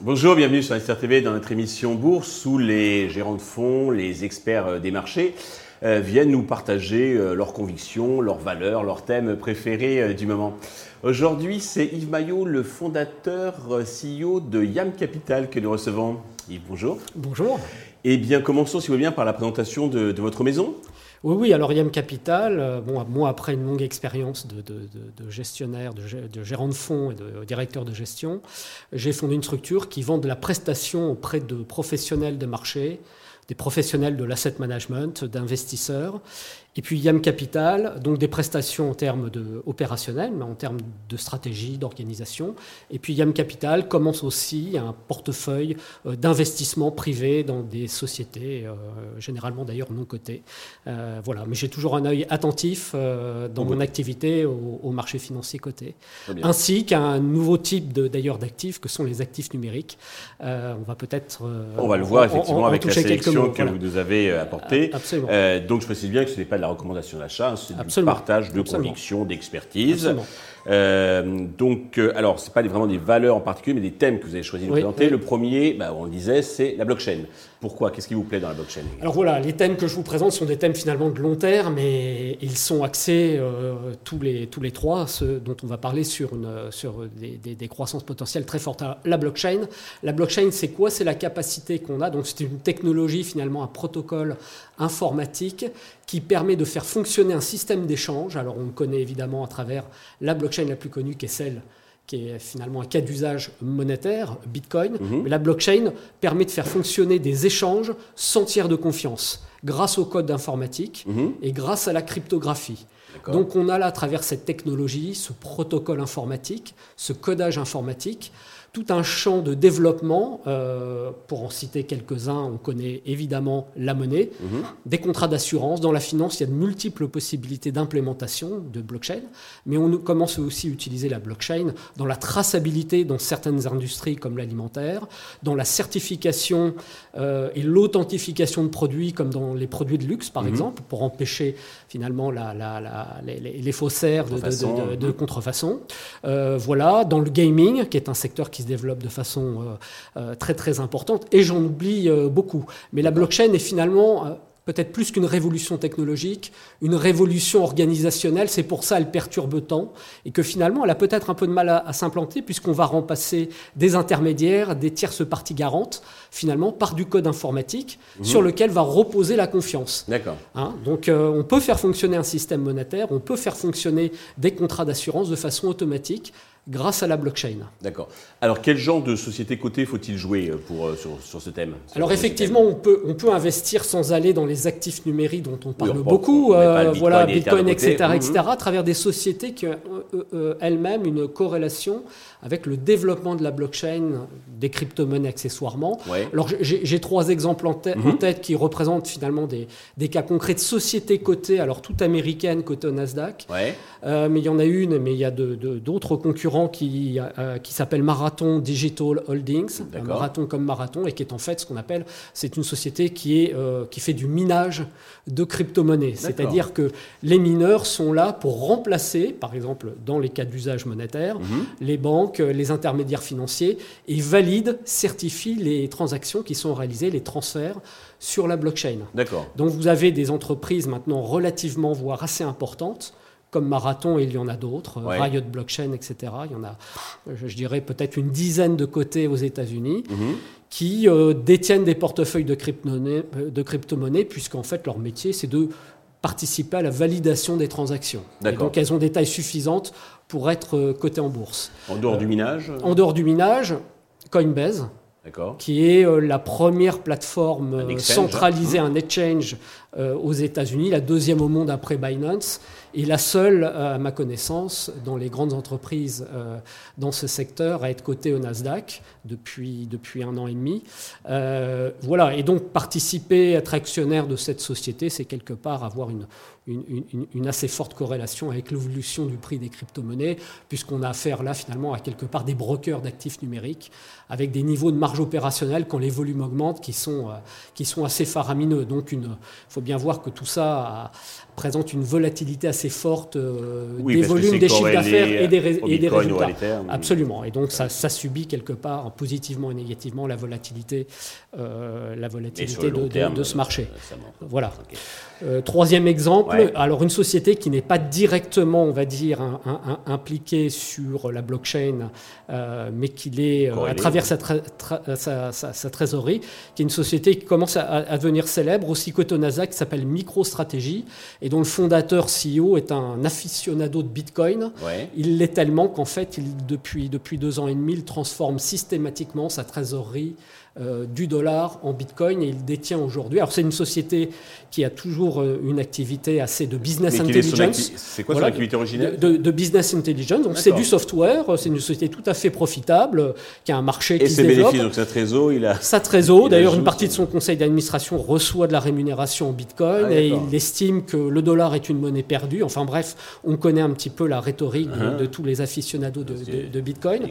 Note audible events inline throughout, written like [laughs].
Bonjour, bienvenue sur SRTV dans notre émission Bourse où les gérants de fonds, les experts euh, des marchés euh, viennent nous partager euh, leurs convictions, leurs valeurs, leurs thèmes préférés du moment. Aujourd'hui, c'est Yves Maillot, le fondateur CEO de Yam Capital que nous recevons. Yves, bonjour. Bonjour. Eh bien, commençons, si vous voulez bien, par la présentation de, votre maison. Oui, oui, alors IAM Capital, euh, moi après une longue expérience de, gestionnaire, de, gérant de fonds et de directeur de gestion, j'ai fondé une structure qui vend de la prestation auprès de professionnels de marché, des professionnels de l'asset management, d'investisseurs, et puis YAM Capital, donc des prestations en termes de, opérationnels, mais en termes de stratégie, d'organisation. Et puis YAM Capital commence aussi un portefeuille euh, d'investissement privé dans des sociétés, euh, généralement d'ailleurs non cotées. Euh, voilà, mais j'ai toujours un œil attentif dans mon activité au, marché financier coté, ainsi qu'un nouveau type d'ailleurs d'actifs que sont les actifs numériques. on va peut-être. on va le voir effectivement avec la sélection que vous nous avez apportée. donc je précise bien que ce n'est pas la recommandation d'achat, c'est du partage de conviction, d'expertise. Euh, donc, euh, alors, ce n'est pas vraiment des valeurs en particulier, mais des thèmes que vous avez choisi de présenter. Le premier, bah, on le disait, c'est la blockchain. Pourquoi? Qu'est-ce qui vous plaît dans la blockchain? Alors voilà, les thèmes que je vous présente sont des thèmes finalement de long terme, mais ils sont axés euh, tous, les, tous les trois, ceux dont on va parler sur, une, sur des, des, des croissances potentielles très fortes. la blockchain, la blockchain, c'est quoi? C'est la capacité qu'on a. Donc, c'est une technologie finalement, un protocole informatique qui permet de faire fonctionner un système d'échange. Alors, on le connaît évidemment à travers la blockchain la plus connue qui est celle qui est finalement un cas d'usage monétaire, Bitcoin. Mhm. Mais la blockchain permet de faire fonctionner des échanges sans tiers de confiance, grâce au code informatique mhm. et grâce à la cryptographie. Donc on a là, à travers cette technologie, ce protocole informatique, ce codage informatique, tout un champ de développement. Euh, pour en citer quelques-uns, on connaît évidemment la monnaie, mhm. des contrats d'assurance. Dans la finance, il y a de multiples possibilités d'implémentation de blockchain, mais on commence aussi à utiliser la blockchain dans la traçabilité dans certaines industries comme l'alimentaire, dans la certification euh, et l'authentification de produits comme dans les produits de luxe par mhm. exemple, pour empêcher finalement la, les, faussaires de, contrefaçon. Euh, voilà, dans le gaming, qui est un secteur qui se développe de façon euh, euh, très très importante, et j'en oublie beaucoup. Mais la blockchain est finalement peut-être plus qu'une révolution technologique, une révolution organisationnelle. C'est pour ça qu'elle perturbe tant et que finalement, elle a peut-être un peu de mal à, s'implanter puisqu'on va remplacer des intermédiaires, des tierces parties garantes, finalement, par du code informatique mmh. sur lequel va reposer la confiance. D'accord. Hein, donc, euh, on peut faire fonctionner un système monétaire, on peut faire fonctionner des contrats d'assurance de façon automatique grâce à la blockchain. D'accord. Alors quel genre de société cotée faut-il jouer euh, pour, euh, sur, ce thème Alors effectivement, on peut, on peut investir sans aller dans les actifs numériques dont on parle beaucoup, euh, Bitcoin, voilà, Bitcoin, etc., etc., mhm. à travers des sociétés qui ont elles-mêmes une corrélation avec le développement de la blockchain, des crypto-monnaies accessoirement. Alors j'ai trois exemples en, mhm. tête qui représentent finalement des, des, cas concrets de sociétés cotées, alors toutes américaines cotées au Nasdaq. mais il y en a une, mais il y a d'autres concurrents qui, euh, qui s'appelle Marathon Digital Holdings, Marathon comme Marathon, et qui est en fait ce qu'on appelle, c'est une société qui, est, euh, qui fait du minage de crypto-monnaies. C'est-à-dire que les mineurs sont là pour remplacer, par exemple dans les cas d'usage monétaire, mhm. les banques, les intermédiaires financiers, et valident, certifient les transactions qui sont réalisées, les transferts sur la blockchain. D'accord. Donc vous avez des entreprises maintenant relativement, voire assez importantes, comme Marathon, et il y en a d'autres, Riot Blockchain, etc. Il y en a, je dirais, peut-être une dizaine de côtés aux États-Unis. Mhm. qui euh, détiennent des portefeuilles de crypto-monnaies, de crypto puisqu'en fait leur métier c'est de participer à la validation des transactions. donc elles ont des tailles suffisantes pour être euh, cotées en bourse. En dehors du minage En dehors du minage, Coinbase, qui est euh, la première plateforme centralisée, hein. un exchange aux États-Unis, la deuxième au monde après Binance, et la seule, euh, à ma connaissance, dans les grandes entreprises euh, dans ce secteur à être cotée au Nasdaq depuis, depuis un an et demi. Euh, voilà, et donc participer, être actionnaire de cette société, c'est quelque part avoir une, une, assez forte corrélation avec l'évolution du prix des crypto-monnaies, puisqu'on a affaire là finalement à quelque part des brokers d'actifs numériques, avec des niveaux de marge opérationnelle quand les volumes augmentent qui sont, qui sont assez faramineux. Donc il faut bien voir que tout ça présente une volatilité assez forte des volumes des chiffres d'affaires et des, et des résultats. Absolument. Et donc ça, ça, subit quelque part positivement et négativement la volatilité, la volatilité de, ce marché. voilà. Euh, troisième exemple, alors une société qui n'est pas directement, on va dire, impliquée sur la blockchain, euh, mais qui l'est euh, à travers sa, trésorerie, qui est une société qui commence à, devenir célèbre, aussi côté Nasdaq, qui s'appelle MicroStrategy, et dont le fondateur CEO est un aficionado de Bitcoin. Il l'est tellement qu'en fait, il, depuis, depuis deux ans et demi, il transforme systématiquement sa trésorerie euh, du dollar en bitcoin et il détient aujourd'hui. Alors c'est une société qui a toujours euh, une activité assez de business intelligence. C'est quoi son activité originelle de, business intelligence. Donc c'est du software, c'est une société tout à fait profitable qui a un marché et qui se développe. bénéfices, donc sa trésor, il a. [laughs] Sa trésor, d'ailleurs une partie de son conseil d'administration reçoit de la rémunération en bitcoin ah, et il estime que le dollar est une monnaie perdue. Enfin bref, on connaît un petit peu la rhétorique de, uh-huh. tous les aficionados de, bitcoin.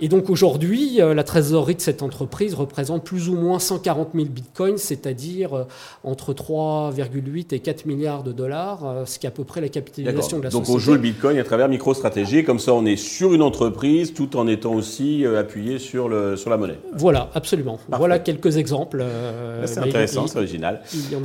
Et donc aujourd'hui, euh, la trésorerie de cette entreprise représente représente plus ou moins 140 000 bitcoins, c'est-à-dire euh, entre 3,8 et 4 milliards de dollars, euh, ce qui est à peu près la capitalisation de la Donc société. Donc on joue le bitcoin à travers MicroStratégie, comme ça on est sur une entreprise tout en étant aussi euh, appuyé sur, le, sur la monnaie. Voilà, absolument. Voilà quelques exemples. c'est intéressant, c'est original.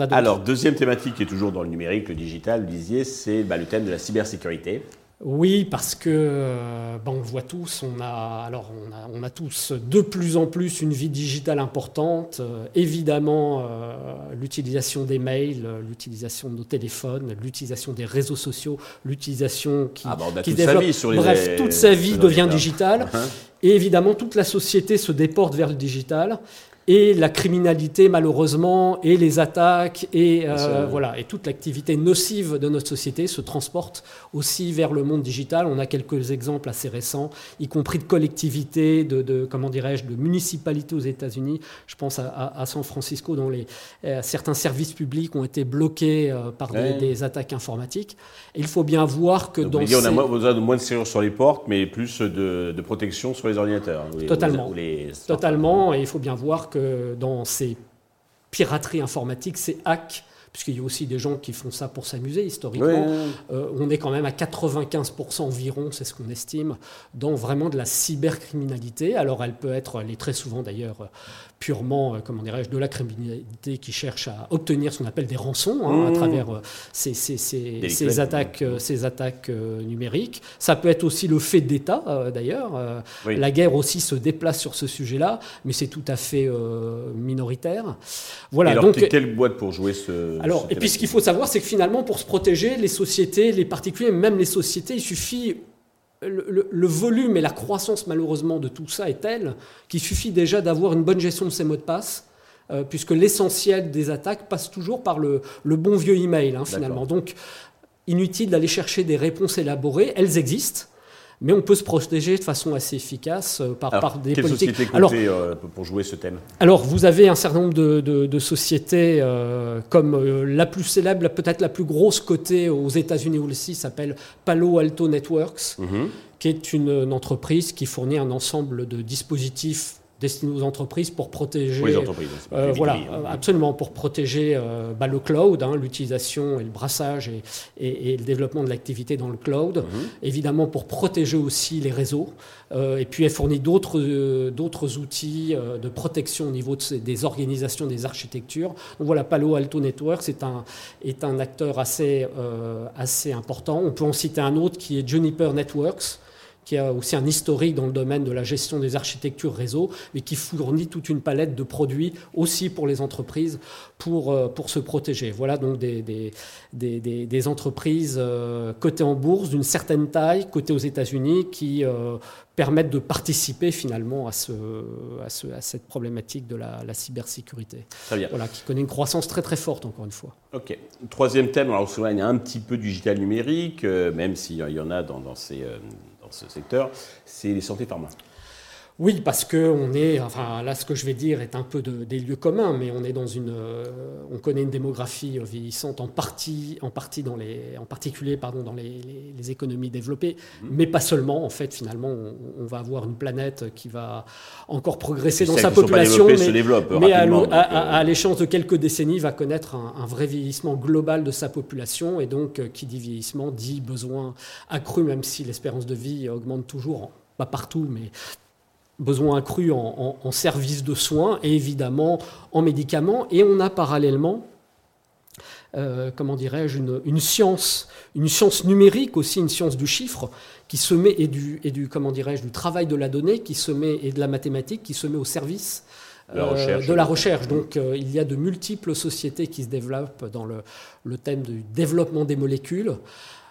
Alors, deuxième thématique qui est toujours dans le numérique, le digital, vous disiez, c'est bah, le thème de la cybersécurité. Oui, parce que euh, ben, on le voit tous, on a, alors on a, tous de plus en plus une vie digitale importante. Euh, évidemment, euh, l'utilisation des mails, l'utilisation de nos téléphones, l'utilisation des réseaux sociaux, l'utilisation qui, ah bah, qui développe. Sa vie sur les bref, toute sa vie devient digitale. Uh-huh. Et évidemment, toute la société se déporte vers le digital et la criminalité malheureusement et les attaques et euh, voilà et toute l'activité nocive de notre société se transporte aussi vers le monde digital. On a quelques exemples assez récents, y compris de collectivités, de, comment dirais-je, de municipalités aux États-Unis. Je pense à, San Francisco dont les euh, certains services publics ont été bloqués euh, par des, attaques informatiques. Et il faut bien voir que dans on a besoin de moins de serrures sur les portes, mais plus de, protection sur les ordinateurs. Totalement. Totalement. Et il faut bien voir dans ces pirateries informatiques, ces hacks, puisqu'il y a aussi des gens qui font ça pour s'amuser historiquement, euh, on est quand même à 95% environ, c'est ce qu'on estime, dans vraiment de la cybercriminalité. Alors elle peut être, elle est très souvent d'ailleurs purement, euh, comment dirais-je, de la criminalité qui cherche à obtenir ce qu'on appelle des rançons hein, à mmh. travers euh, ces, ces, ces, attaques, ces attaques numériques. Ça peut être aussi le fait d'État, d'ailleurs. La guerre aussi se déplace sur ce sujet-là, mais c'est tout à fait minoritaire. Voilà. alors, donc, quelle boîte pour jouer ce. Alors, et puis ce qu'il faut savoir, c'est que finalement, pour se protéger, les sociétés, les particuliers, même les sociétés, il suffit le, volume et la croissance malheureusement de tout ça est tel qu'il suffit déjà d'avoir une bonne gestion de ses mots de passe, euh, puisque l'essentiel des attaques passe toujours par le, bon vieux email hein, finalement. Donc inutile d'aller chercher des réponses élaborées, elles existent mais on peut se protéger de façon assez efficace euh, par, par des politiques. Société alors, euh, pour jouer ce thème? Alors, vous avez un certain nombre de, sociétés euh, comme la plus célèbre, peut-être la plus grosse cotée aux États-Unis aussi, s'appelle Palo Alto Networks, mhm. qui est une entreprise qui fournit un ensemble de dispositifs destiné aux entreprises pour protéger. les entreprises. Euh, voilà, hein. absolument pour protéger euh, bah, le cloud, hein, l'utilisation et le brassage et, le développement de l'activité dans le cloud. Mhm. Évidemment pour protéger aussi les réseaux. Euh, et puis elle fournit d'autres d'autres outils de protection au niveau des organisations, des architectures. Donc voilà, Palo Alto Networks est un est un acteur assez assez important. On peut en citer un autre qui est Juniper Networks qui a aussi un historique dans le domaine de la gestion des architectures réseau, mais qui fournit toute une palette de produits aussi pour les entreprises pour, euh, pour se protéger. Voilà donc des, des, des, des entreprises euh, cotées en bourse d'une certaine taille, cotées aux États-Unis, qui euh, permettent de participer finalement à, ce, à, ce, à cette problématique de la, la, cybersécurité. Très bien. Voilà, qui connaît une croissance très très forte encore une fois. Ok. Troisième thème, alors souvent il y a un petit peu du digital numérique, même s'il y en a dans, dans ces ce secteur, c'est les santé pharma. Oui, parce que on est, enfin là, ce que je vais dire est un peu des lieux communs, mais on est dans une, euh, on connaît une démographie vieillissante en partie, en partie dans les, en particulier, pardon, dans les, économies développées, mmh. mais pas seulement. En fait, finalement, on, va avoir une planète qui va encore progresser dans sa population, mais, mais à, euh, l'échéance de quelques décennies, va connaître un, vrai vieillissement global de sa population, et donc euh, qui dit vieillissement dit besoin accru, même si l'espérance de vie augmente toujours pas partout, mais besoin accru en, services de soins et évidemment en médicaments. Et on a parallèlement, euh, comment dirais-je, une, science, une science numérique aussi, une science du chiffre qui se met et du, et du comment dirais-je, du travail de la donnée qui se met et de la mathématique qui se met au service euh, de la recherche. Donc euh, il y a de multiples sociétés qui se développent dans le, le thème du développement des molécules.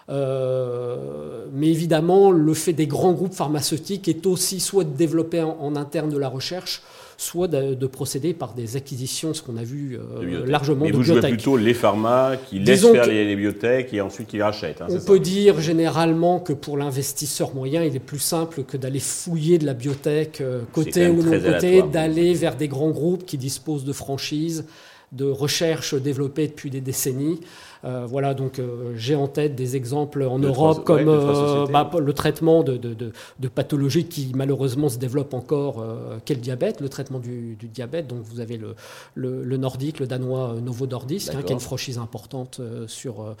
Euh, mais évidemment, le fait des grands groupes pharmaceutiques est aussi soit de développer en, interne de la recherche, soit de, procéder par des acquisitions, ce qu'on a vu euh, largement mais vous jouez plutôt les pharma qui laissent faire les, biotech et ensuite qui rachètent. Hein, on peut dire généralement que pour l'investisseur moyen, il est plus simple que d'aller fouiller de la biotech euh, côté ou non côté, d'aller vers des grands groupes qui disposent de franchises, de recherche développées depuis des décennies. Euh, voilà, donc euh, j'ai en tête des exemples en Europe comme euh, bah, le traitement de, de, pathologies qui malheureusement se développent encore, qu'est le diabète, le traitement du, diabète. Donc vous avez le, le, nordique, le danois Novo Nordisk, hein, qui a une franchise importante sur,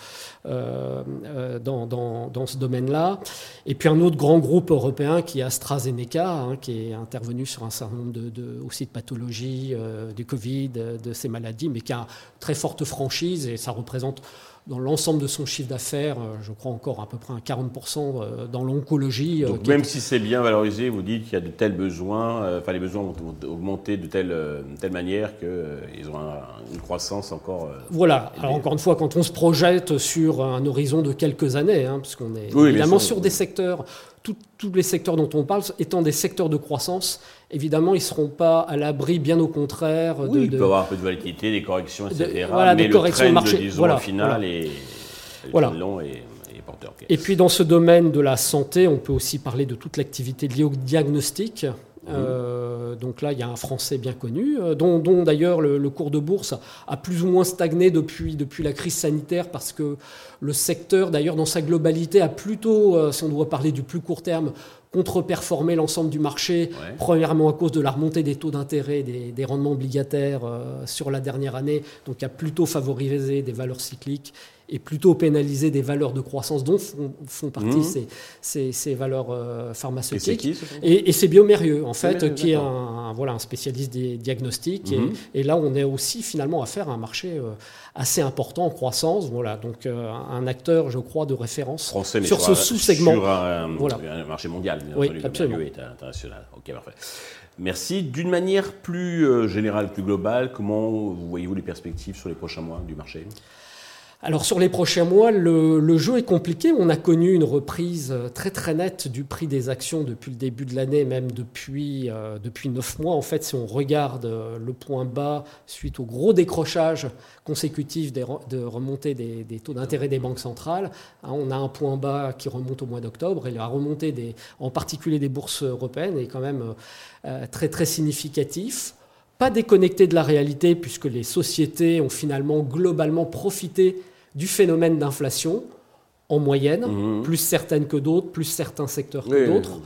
dans, dans, dans, ce domaine-là. Et puis un autre grand groupe européen qui est AstraZeneca, hein, qui est intervenu sur un certain nombre de, aussi de pathologies, du Covid, de ces maladies, mais qui a une très forte franchise et ça représente dans l'ensemble de son chiffre d'affaires, euh, je crois encore à peu près un 40% euh, dans l'oncologie. Euh, Donc même si c'est bien valorisé, vous dites qu'il y a de tels besoins, enfin les besoins vont augmenter de telle, telle manière qu'ils ont une croissance encore. voilà, alors encore une fois, quand on se projette sur un horizon de quelques années, hein, parce qu'on est évidemment sur des secteurs tous les secteurs dont on parle étant des secteurs de croissance, évidemment, ils ne seront pas à l'abri, bien au contraire. Oui, de, il peut y avoir un peu de volatilité, des corrections, etc. voilà, mais des corrections trend, marché. disons, voilà, final voilà. est, voilà. long et, porteur. Et puis, dans ce domaine de la santé, on peut aussi parler de toute l'activité liée au diagnostic. Euh, donc là, il y a un Français bien connu, euh, dont, d'ailleurs le, cours de bourse a plus ou moins stagné depuis, depuis la crise sanitaire, parce que le secteur, d'ailleurs, dans sa globalité, a plutôt, euh, si on doit parler du plus court terme, contre-performé l'ensemble du marché, premièrement à cause de la remontée des taux d'intérêt, des, des, rendements obligataires sur la dernière année, donc a plutôt favorisé des valeurs cycliques et plutôt pénaliser des valeurs de croissance dont font, partie mmh. ces, ces, valeurs euh, pharmaceutiques. Et c'est Biomérieux, en fait, qui est un, voilà, un spécialiste des diagnostics. Et, mmh. et, là, on est aussi finalement à faire un marché euh, assez important en croissance. Voilà, donc euh, un acteur, je crois, de référence Français, sur ce sous-segment. Sur un, voilà. un, marché mondial, bien oui, absolument. est international. Ok, parfait. Merci. D'une manière plus générale, plus globale, comment voyez-vous les perspectives sur les prochains mois du marché? Alors sur les prochains mois, le, jeu est compliqué. On a connu une reprise euh, très très nette du prix des actions depuis le début de l'année, même depuis, euh, depuis 9 mois. En fait, si on regarde euh, le point bas suite au gros décrochage consécutif de remontée des, taux d'intérêt des banques centrales, hein, on a un point bas qui remonte au mois d'octobre et la remontée des, en particulier des bourses européennes est quand même très très significatif pas déconnecté de la réalité puisque les sociétés ont finalement globalement profité du phénomène d'inflation en moyenne, mhm. plus certaines que d'autres, plus certains secteurs que d'autres.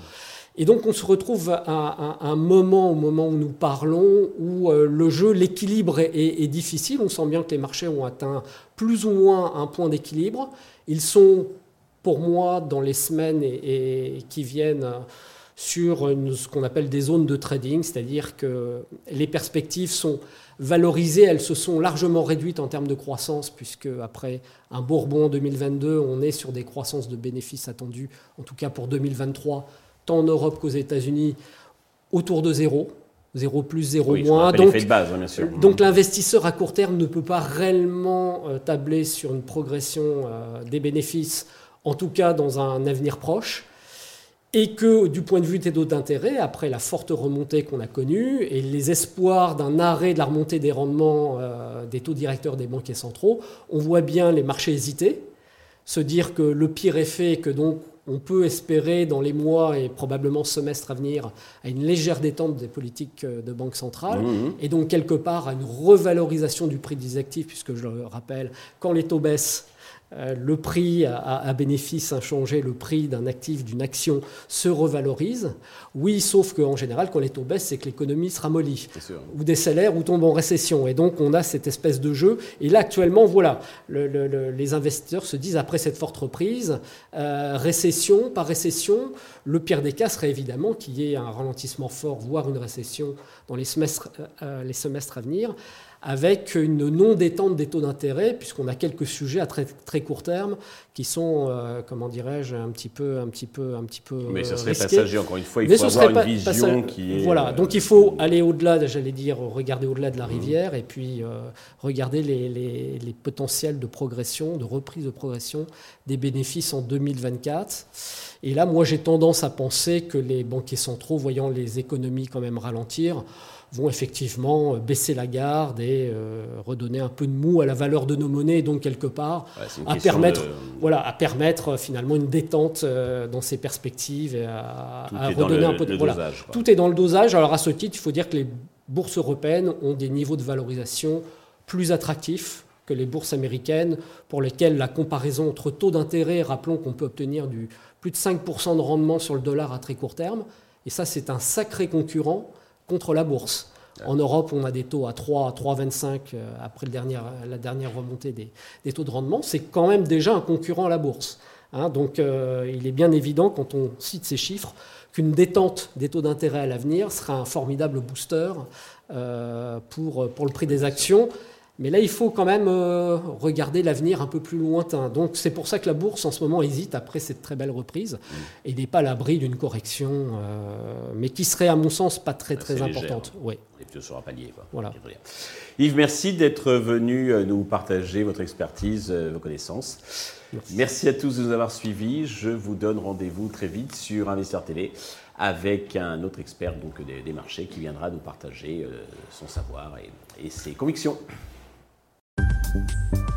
Et donc on se retrouve à, un moment, au moment où nous parlons, où euh, le jeu, l'équilibre est, difficile. On sent bien que les marchés ont atteint plus ou moins un point d'équilibre. Ils sont, pour moi, dans les semaines et, qui viennent, sur ce qu'on appelle des zones de trading, c'est-à-dire que les perspectives sont valorisées, elles se sont largement réduites en termes de croissance, puisque après un Bourbon en 2022, on est sur des croissances de bénéfices attendues, en tout cas pour 2023, tant en Europe qu'aux États-Unis, autour de zéro. Zéro plus, zéro moins. Donc, de base, hein, bien sûr. donc l'investisseur à court terme ne peut pas réellement euh, tabler sur une progression euh, des bénéfices, en tout cas dans un avenir proche et que du point de vue des taux d'intérêt, après la forte remontée qu'on a connue et les espoirs d'un arrêt de la remontée des rendements euh, des taux directeurs des banquiers centraux, on voit bien les marchés hésiter, se dire que le pire est fait, que donc on peut espérer dans les mois et probablement semestres à venir à une légère détente des politiques euh, de banque centrale mmh. et donc quelque part à une revalorisation du prix des actifs, puisque je le rappelle, quand les taux baissent, le prix à, bénéfice inchangé, le prix d'un actif, d'une action se revalorise. Oui, sauf qu'en général, quand les taux baissent, c'est que l'économie se ramollit, ou des salaires, ou tombe en récession. Et donc, on a cette espèce de jeu. Et là, actuellement, voilà, les investisseurs se disent, après cette forte reprise, euh, récession, pas récession, le pire des cas serait évidemment qu'il y ait un ralentissement fort, voire une récession dans les semestres, euh, les semestres à venir avec une non-détente des taux d'intérêt, puisqu'on a quelques sujets à très, très court terme qui sont, euh, comment dirais-je, un petit peu, un petit peu, un petit peu. Mais ce serait passager. Encore une fois, il faut avoir une vision qui est. Voilà. Donc il faut aller au-delà. J'allais dire, regarder au-delà de la mmh. rivière et puis euh, regarder les, les, les, potentiels de progression, de reprise de progression des bénéfices en 2024. Et là, moi, j'ai tendance à penser que les banquiers centraux, voyant les économies quand même ralentir, vont effectivement baisser la garde et euh, redonner un peu de mou à la valeur de nos monnaies, donc quelque part à permettre, voilà, à permettre euh, finalement une détente euh, dans ces perspectives et à, redonner un peu de voilà. Tout est dans le dosage. Alors à ce titre, il faut dire que les bourses européennes ont des niveaux de valorisation plus attractifs que les bourses américaines, pour lesquelles la comparaison entre taux d'intérêt, rappelons qu'on peut obtenir du plus de 5% de rendement sur le dollar à très court terme, et ça c'est un sacré concurrent contre la bourse. En Europe, on a des taux à 3, 3,25 euh, après la dernière remontée des, taux de rendement. C'est quand même déjà un concurrent à la bourse. Hein. donc euh, il est bien évident, quand on cite ces chiffres, qu'une détente des taux d'intérêt à l'avenir sera un formidable booster euh, pour le prix des actions. Mais là, il faut quand même euh, regarder l'avenir un peu plus lointain. Donc c'est pour ça que la bourse en ce moment hésite après cette très belle reprise mm. et n'est pas à l'abri d'une correction, euh, mais qui serait à mon sens pas très très importante. Ouais. Et puis sera palier. Quoi. Voilà. Yves, merci d'être venu euh, nous partager votre expertise, vos connaissances. Merci. à tous de nous avoir suivis. Je vous donne rendez-vous très vite sur Investeur Télé avec un autre expert donc, des, marchés qui viendra nous partager son savoir et ses convictions. Thank you.